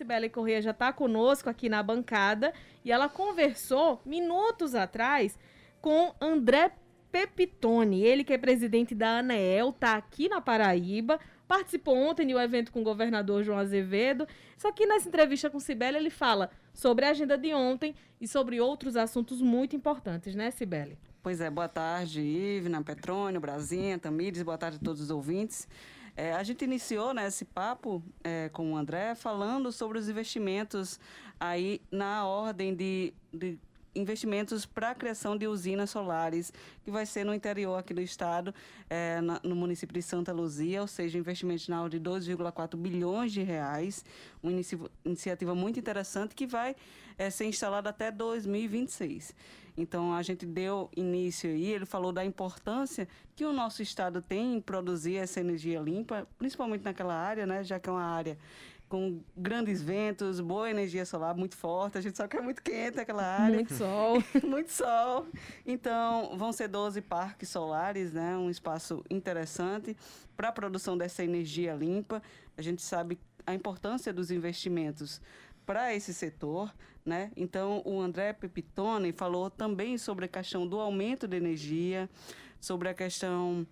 Sibeli Corrêa já está conosco aqui na bancada e ela conversou minutos atrás com André Pepitone, ele que é presidente da ANEEL, está aqui na Paraíba, participou ontem de um evento com o governador João Azevedo. Só que nessa entrevista com Sibeli ele fala sobre a agenda de ontem e sobre outros assuntos muito importantes, né, Sibeli? Pois é, boa tarde, Ivna, Petrônio, Brasinha, Tamires, boa tarde a todos os ouvintes. É, a gente iniciou né, esse papo é, com o André falando sobre os investimentos aí na ordem de, de investimentos para a criação de usinas solares, que vai ser no interior aqui do estado, é, na, no município de Santa Luzia, ou seja, investimentos na ordem de 2,4 bilhões de reais, uma iniciativa muito interessante que vai é, ser instalada até 2026. Então, a gente deu início aí, ele falou da importância que o nosso estado tem em produzir essa energia limpa, principalmente naquela área, né, já que é uma área com grandes ventos, boa energia solar muito forte. A gente sabe que é muito quente aquela área. Muito sol. muito sol. Então, vão ser 12 parques solares, né? Um espaço interessante para a produção dessa energia limpa. A gente sabe a importância dos investimentos para esse setor, né? Então, o André Pepitone falou também sobre a questão do aumento de energia, sobre a questão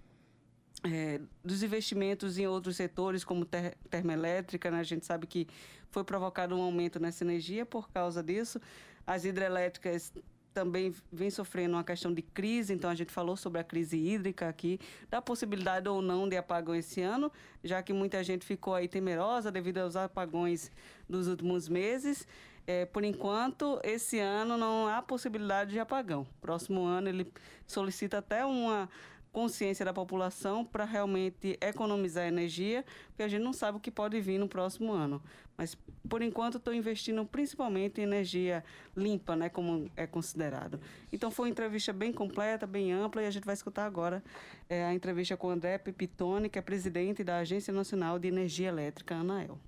é, dos investimentos em outros setores, como ter, termoelétrica, né? a gente sabe que foi provocado um aumento nessa energia por causa disso. As hidrelétricas também vem sofrendo uma questão de crise, então a gente falou sobre a crise hídrica aqui, da possibilidade ou não de apagão esse ano, já que muita gente ficou aí temerosa devido aos apagões dos últimos meses. É, por enquanto, esse ano não há possibilidade de apagão. Próximo ano ele solicita até uma consciência da população para realmente economizar energia, porque a gente não sabe o que pode vir no próximo ano. Mas, por enquanto, estou investindo principalmente em energia limpa, né, como é considerado. Então, foi uma entrevista bem completa, bem ampla, e a gente vai escutar agora é, a entrevista com o André Pipitone, que é presidente da Agência Nacional de Energia Elétrica, ANAEL.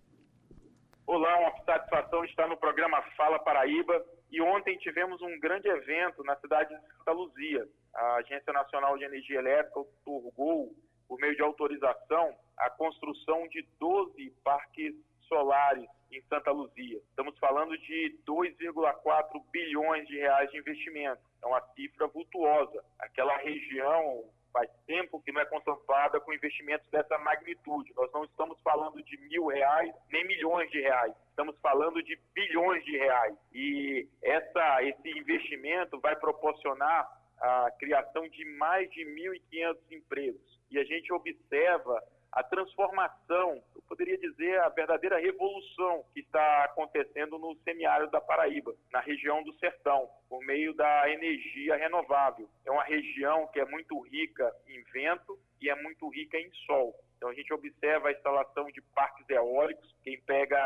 Olá, uma satisfação estar no programa Fala Paraíba. E ontem tivemos um grande evento na cidade de Santa Luzia, a Agência Nacional de Energia Elétrica otorgou, por meio de autorização, a construção de 12 parques solares em Santa Luzia. Estamos falando de 2,4 bilhões de reais de investimento. É uma cifra vultuosa. Aquela região faz tempo que não é contemplada com investimentos dessa magnitude. Nós não estamos falando de mil reais nem milhões de reais. Estamos falando de bilhões de reais. E essa, esse investimento vai proporcionar a criação de mais de 1.500 empregos. E a gente observa a transformação, poderia dizer a verdadeira revolução que está acontecendo no semiárido da Paraíba, na região do Sertão, por meio da energia renovável. É uma região que é muito rica em vento e é muito rica em sol. Então a gente observa a instalação de parques eólicos, quem pega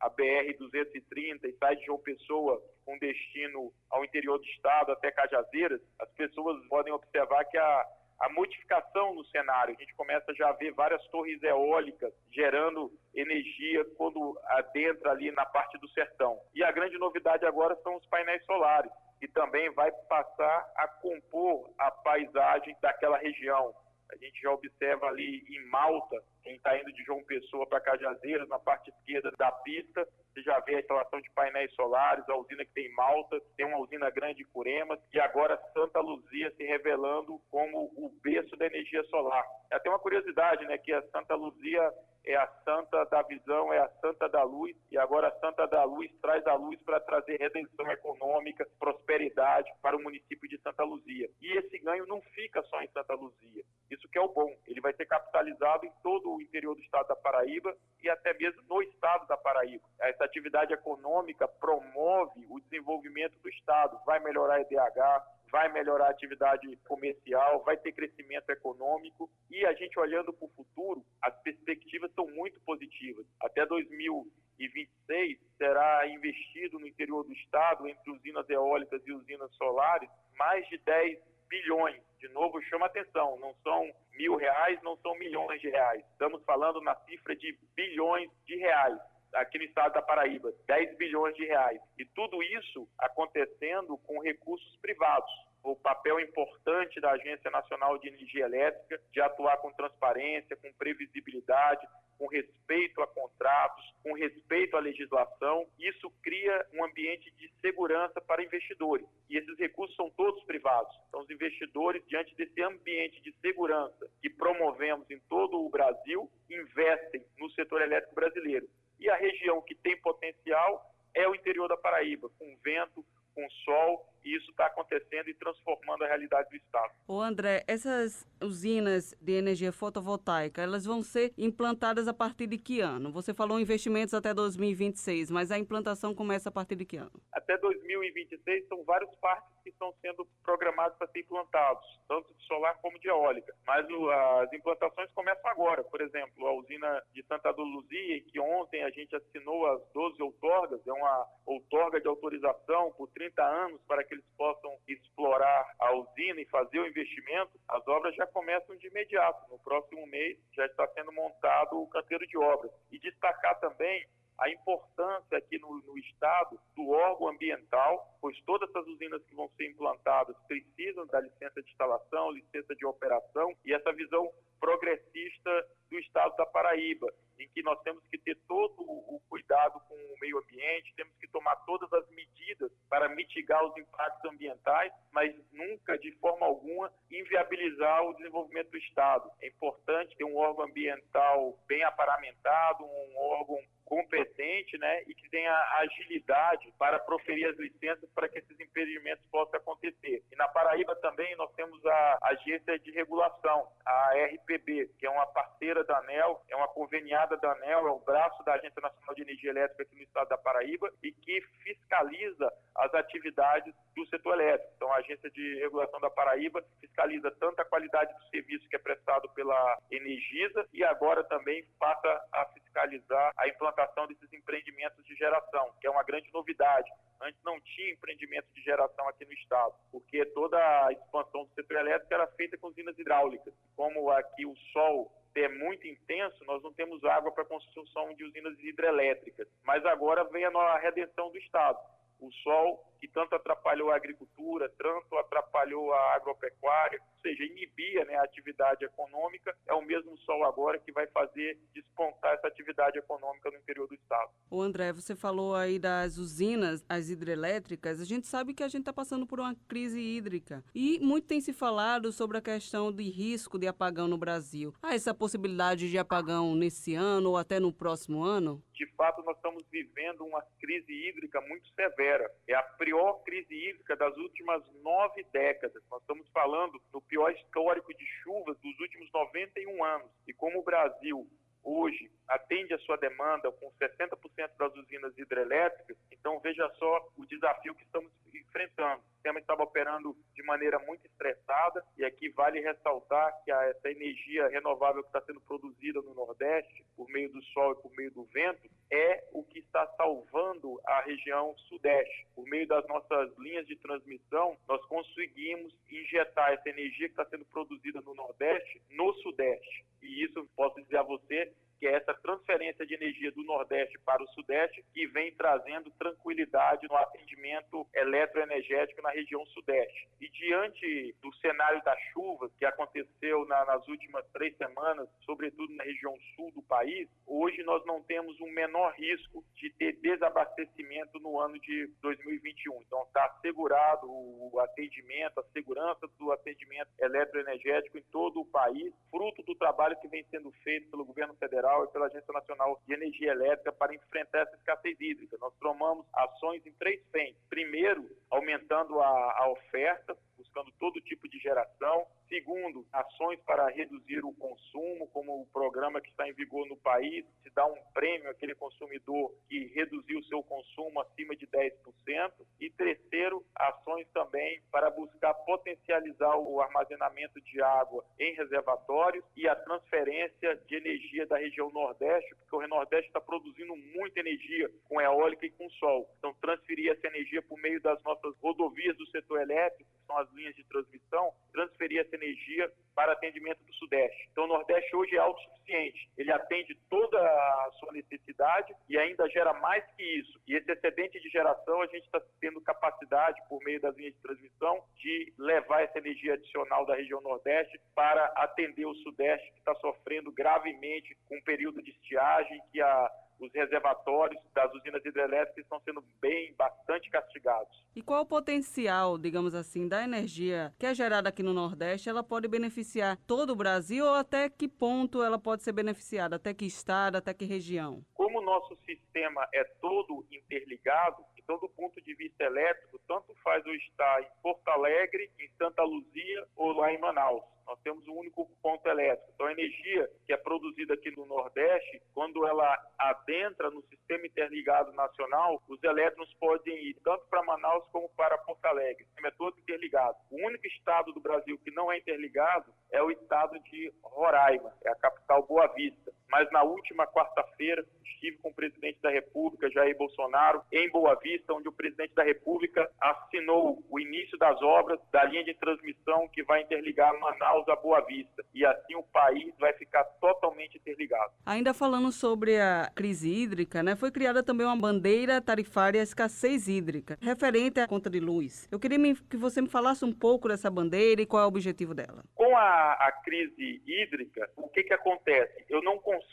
a BR-230 e sai de João Pessoa com destino ao interior do estado até Cajazeiras, as pessoas podem observar que a, a modificação no cenário, a gente começa já a ver várias torres eólicas gerando energia quando adentra ali na parte do sertão. E a grande novidade agora são os painéis solares, que também vai passar a compor a paisagem daquela região. A gente já observa ali em Malta, quem está indo de João Pessoa para Cajazeiras, na parte esquerda da pista, você já vê a instalação de painéis solares, a usina que tem em Malta, tem uma usina grande em Curemas, e agora Santa Luzia se revelando como o berço da energia solar. Até uma curiosidade, né, que a Santa Luzia é a santa da visão, é a santa da luz, e agora a santa da luz traz a luz para trazer redenção econômica, prosperidade para o município de Santa Luzia. E esse ganho não fica só em Santa Luzia. Isso que é o bom. Ele vai ser capitalizado em todo o interior do estado da Paraíba e até mesmo no estado da Paraíba. Essa atividade econômica promove o desenvolvimento do estado, vai melhorar a EDH, vai melhorar a atividade comercial, vai ter crescimento econômico e a gente olhando para o futuro, as perspectivas são muito positivas. Até 2026 será investido no interior do estado, entre usinas eólicas e usinas solares, mais de 10 bilhões. De novo, chama atenção, não são mil reais, não são milhões de reais. Estamos falando na cifra de bilhões de reais aqui no estado da Paraíba, 10 bilhões de reais. E tudo isso acontecendo com recursos privados. O papel importante da Agência Nacional de Energia Elétrica de atuar com transparência, com previsibilidade, com respeito a contratos, com respeito à legislação. Isso cria um ambiente de segurança para investidores. E esses recursos são todos privados. Então, os investidores, diante desse ambiente de segurança que promovemos em todo o Brasil, investem no setor elétrico brasileiro. E a região que tem potencial é o interior da Paraíba, com vento, com sol e isso está acontecendo e transformando a realidade do Estado. O André, essas usinas de energia fotovoltaica, elas vão ser implantadas a partir de que ano? Você falou investimentos até 2026, mas a implantação começa a partir de que ano? Até 2026 são vários parques que estão sendo programados para ser implantados, tanto de solar como de eólica. Mas o, as implantações começam agora. Por exemplo, a usina de Santa Luzia, que ontem a gente assinou as 12 outorgas, é uma outorga de autorização por 30 anos para que eles possam explorar a usina e fazer o investimento, as obras já começam de imediato. No próximo mês já está sendo montado o canteiro de obras. E destacar também a importância aqui no, no, Estado do órgão ambiental, pois todas essas usinas que vão ser implantadas precisam da licença de instalação, licença de operação, e essa visão progressista do Estado da Paraíba, em que nós temos que ter todo o cuidado com o meio ambiente, temos que tomar todas as medidas para mitigar os impactos ambientais, mas nunca, de forma alguma, inviabilizar o desenvolvimento do Estado. É importante ter um órgão ambiental bem aparamentado, um órgão competente né, e que tenha agilidade para proferir as licenças para que esses impedimentos possam acontecer. E na Paraíba também nós temos a agência de regulação, a RPB, que é uma parceira da ANEL, é uma conveniada da ANEL, é o braço da Agência Nacional de Energia Elétrica aqui no estado da Paraíba e que fiscaliza as atividades do setor elétrico. Então, a Agência de Regulação da Paraíba fiscaliza tanto a qualidade do serviço que é prestado pela Energisa e agora também passa a fiscalizar a implantação desses empreendimentos de geração, que é uma grande novidade. Antes não tinha empreendimento de geração aqui no estado, porque toda a expansão do setor elétrico era feita com usinas hidráulicas. Como aqui o sol é muito intenso, nós não temos água para construção de usinas hidrelétricas. Mas agora vem a redenção do Estado. O sol que tanto atrapalhou a agricultura, tanto atrapalhou a agropecuária, ou seja, inibia né, a atividade econômica, é o mesmo sol agora que vai fazer despontar essa atividade econômica no interior do estado. O André, você falou aí das usinas, as hidrelétricas, a gente sabe que a gente está passando por uma crise hídrica e muito tem se falado sobre a questão de risco de apagão no Brasil. Há essa possibilidade de apagão nesse ano ou até no próximo ano? De fato, nós estamos vivendo uma crise hídrica muito severa. É a pior crise hídrica das últimas nove décadas. Nós estamos falando do pior histórico de chuvas dos últimos 91 anos. E como o Brasil hoje atende a sua demanda com 60% das usinas hidrelétricas, então veja só o desafio que estamos enfrentando. Sistema estava operando de maneira muito estressada e aqui vale ressaltar que essa energia renovável que está sendo produzida no Nordeste, por meio do sol e por meio do vento, é o que está salvando a região Sudeste. Por meio das nossas linhas de transmissão, nós conseguimos injetar essa energia que está sendo produzida no Nordeste no Sudeste. E isso posso dizer a você que é essa transferência de energia do Nordeste para o Sudeste, que vem trazendo tranquilidade no atendimento eletroenergético na região Sudeste. E diante do cenário das chuvas que aconteceu na, nas últimas três semanas, sobretudo na região sul do país, hoje nós não temos um menor risco de ter desabastecimento no ano de 2021. Então está assegurado o atendimento, a segurança do atendimento eletroenergético em todo o país, fruto do trabalho que vem sendo feito pelo governo federal E pela Agência Nacional de Energia Elétrica para enfrentar essa escassez hídrica. Nós tomamos ações em três frentes. Primeiro, aumentando a, a oferta, buscando todo tipo de geração. Segundo, ações para reduzir o consumo, como o programa que está em vigor no país, se dá um prêmio àquele consumidor que reduziu o seu consumo acima de 10%. E terceiro, ações também para buscar potencializar o armazenamento de água em reservatórios e a transferência de energia da região Nordeste, porque o Nordeste está produzindo muita energia com eólica e com sol. Então, transferir essa energia por meio das nossas rodovias do setor elétrico, as linhas de transmissão, transferir essa energia para atendimento do Sudeste. Então, o Nordeste hoje é autossuficiente. Ele atende toda a sua necessidade e ainda gera mais que isso. E esse excedente de geração, a gente está tendo capacidade, por meio das linhas de transmissão, de levar essa energia adicional da região Nordeste para atender o Sudeste, que está sofrendo gravemente com um período de estiagem, que a os reservatórios das usinas hidrelétricas estão sendo bem, bastante castigados. E qual o potencial, digamos assim, da energia que é gerada aqui no Nordeste? Ela pode beneficiar todo o Brasil ou até que ponto ela pode ser beneficiada? Até que estado, até que região? Como o nosso sistema é todo interligado, então, do ponto de vista elétrico, tanto faz eu estar em Porto Alegre, em Santa Luzia ou lá em Manaus. Nós temos um único ponto elétrico. Então, a energia que é produzida aqui no Nordeste, quando ela adentra no sistema interligado nacional, os elétrons podem ir tanto para Manaus como para Porto Alegre. O sistema é todo interligado. O único estado do Brasil que não é interligado é o estado de Roraima, é a capital Boa Vista. Mas na última quarta-feira estive com o presidente da República, Jair Bolsonaro, em Boa Vista, onde o presidente da República assinou o início das obras da linha de transmissão que vai interligar Manaus a Boa Vista. E assim o país vai ficar totalmente interligado. Ainda falando sobre a crise hídrica, né, foi criada também uma bandeira tarifária escassez hídrica, referente à conta de luz. Eu queria que você me falasse um pouco dessa bandeira e qual é o objetivo dela. Com a, a crise hídrica, o que, que acontece? Eu não consigo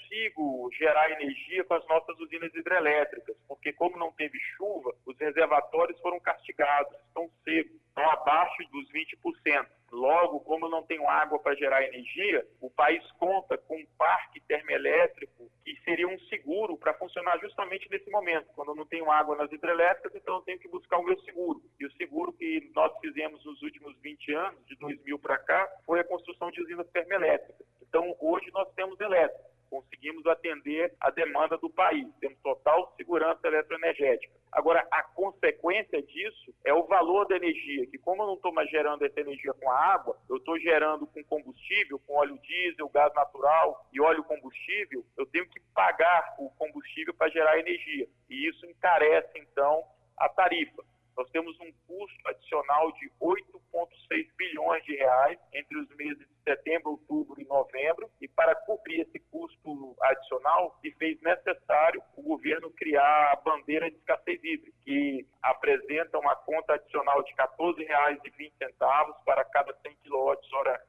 gerar energia com as nossas usinas hidrelétricas, porque como não teve chuva, os reservatórios foram castigados, estão secos, estão abaixo dos 20%. Logo, como não tenho água para gerar energia, o país conta com um parque termoelétrico que seria um seguro para funcionar justamente nesse momento. Quando eu não tenho água nas hidrelétricas, então eu tenho que buscar o meu seguro. E o seguro que nós fizemos nos últimos 20 anos, de 2000 para cá, foi a construção de usinas termoelétricas. Então, hoje nós temos elétrica conseguimos atender a demanda do país, temos total segurança eletroenergética. Agora, a consequência disso é o valor da energia, que como eu não estou mais gerando essa energia com a água, eu estou gerando com combustível, com óleo diesel, gás natural e óleo combustível, eu tenho que pagar o combustível para gerar energia. E isso encarece, então, a tarifa. Nós temos um custo adicional de 8,6 bilhões de reais entre os meses de setembro, outubro e novembro, e para cobrir esse custo adicional, se fez necessário o governo criar a bandeira de escassez hídrica, que apresenta uma conta adicional de R$ 14,20 para cada 100 kWh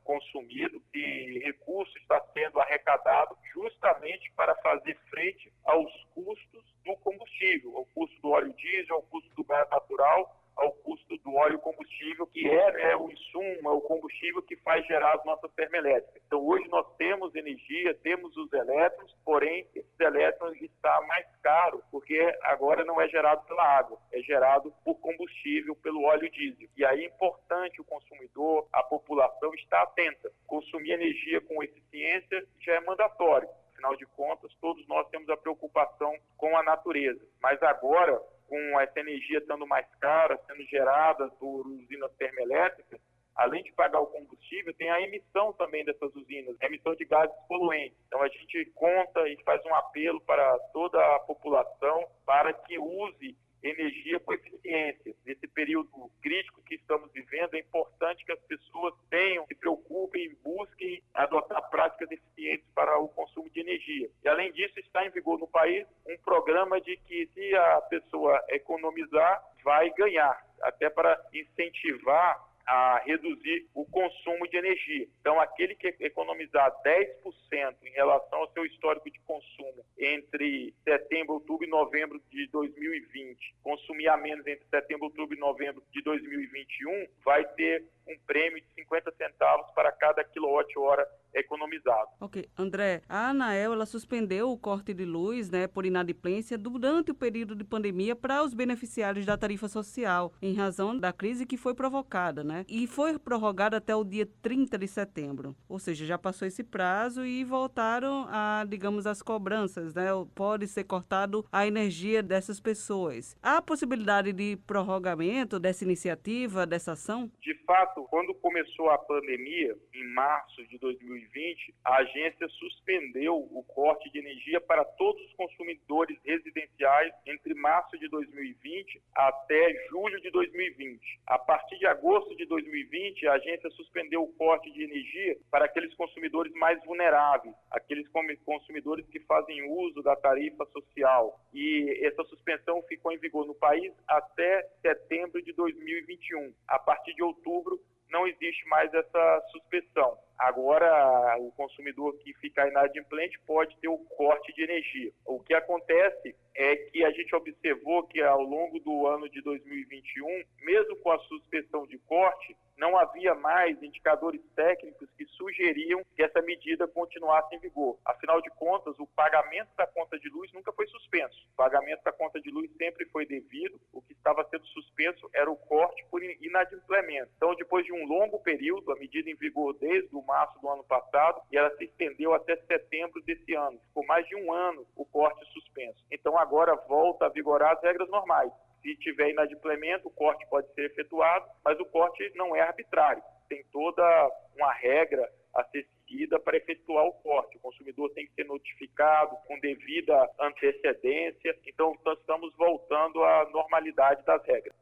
consumido, e recurso está sendo arrecadado justamente para fazer frente aos custos do combustível, ao custo do óleo diesel, ao custo do gás natural, ao custo do óleo combustível, que é né, o insumo, é o combustível que faz gerar as nossas termoelétricas. Então, hoje nós temos energia, temos os elétrons, porém, esses elétrons está mais caro, porque agora não é gerado pela água, é gerado por combustível, pelo óleo diesel. E aí é importante o consumidor, a população estar atenta. Consumir energia com eficiência já é mandatório. Afinal de contas, todos nós temos a preocupação com a natureza. Mas agora, com essa energia estando mais cara, sendo gerada por usinas termoelétricas, além de pagar o combustível, tem a emissão também dessas usinas, a emissão de gases poluentes. Então a gente conta e faz um apelo para toda a população para que use energia com eficiência. Nesse período crítico que estamos vivendo, é importante que as pessoas tenham, se preocupem, busquem adotar práticas eficientes para o consumo de energia. E além disso, está em vigor no país um programa de que se a pessoa economizar, vai ganhar, até para incentivar a reduzir o consumo de energia. Então, aquele que economizar 10% em relação ao seu histórico de consumo entre setembro, outubro e novembro de 2020, consumir a menos entre setembro, outubro e novembro de 2021, vai ter um prêmio de 50 centavos para cada quilowatt-hora economizado. Ok. André, a ANAEL ela suspendeu o corte de luz né, por inadimplência durante o período de pandemia para os beneficiários da tarifa social, em razão da crise que foi provocada, né? E foi prorrogada até o dia 30 de setembro. Ou seja, já passou esse prazo e voltaram a, digamos, as cobranças, né? Pode ser cortado a energia dessas pessoas. Há possibilidade de prorrogamento dessa iniciativa, dessa ação? De fato, quando começou a pandemia, em março de 2020, 2020, a agência suspendeu o corte de energia para todos os consumidores residenciais entre março de 2020 até julho de 2020. A partir de agosto de 2020, a agência suspendeu o corte de energia para aqueles consumidores mais vulneráveis, aqueles consumidores que fazem uso da tarifa social. E essa suspensão ficou em vigor no país até setembro de 2021. A partir de outubro, não existe mais essa suspensão. Agora, o consumidor que ficar inadimplente pode ter o corte de energia. O que acontece é que a gente observou que ao longo do ano de 2021, mesmo com a suspensão de corte, não havia mais indicadores técnicos que sugeriam que essa medida continuasse em vigor. Afinal de contas, o pagamento da conta de luz nunca foi suspenso. O pagamento da conta de luz sempre foi devido. O que estava sendo suspenso era o corte por inadimplemento. Então, depois de um longo período, a medida em vigor desde o março do ano passado e ela se estendeu até setembro desse ano. Ficou mais de um ano o corte suspenso. Então, agora volta a vigorar as regras normais. Se tiver inadimplemento, o corte pode ser efetuado, mas o corte não é arbitrário. Tem toda uma regra a ser seguida para efetuar o corte. O consumidor tem que ser notificado com devida antecedência. Então, nós estamos voltando à normalidade das regras.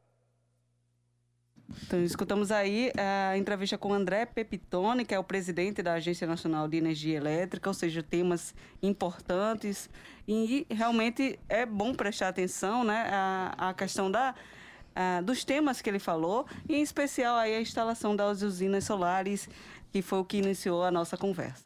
Então, escutamos aí a entrevista com André Pepitone, que é o presidente da Agência Nacional de Energia Elétrica, ou seja, temas importantes. E realmente é bom prestar atenção né, à, à questão da, dos temas que ele falou, e em especial aí a instalação das usinas solares, que foi o que iniciou a nossa conversa.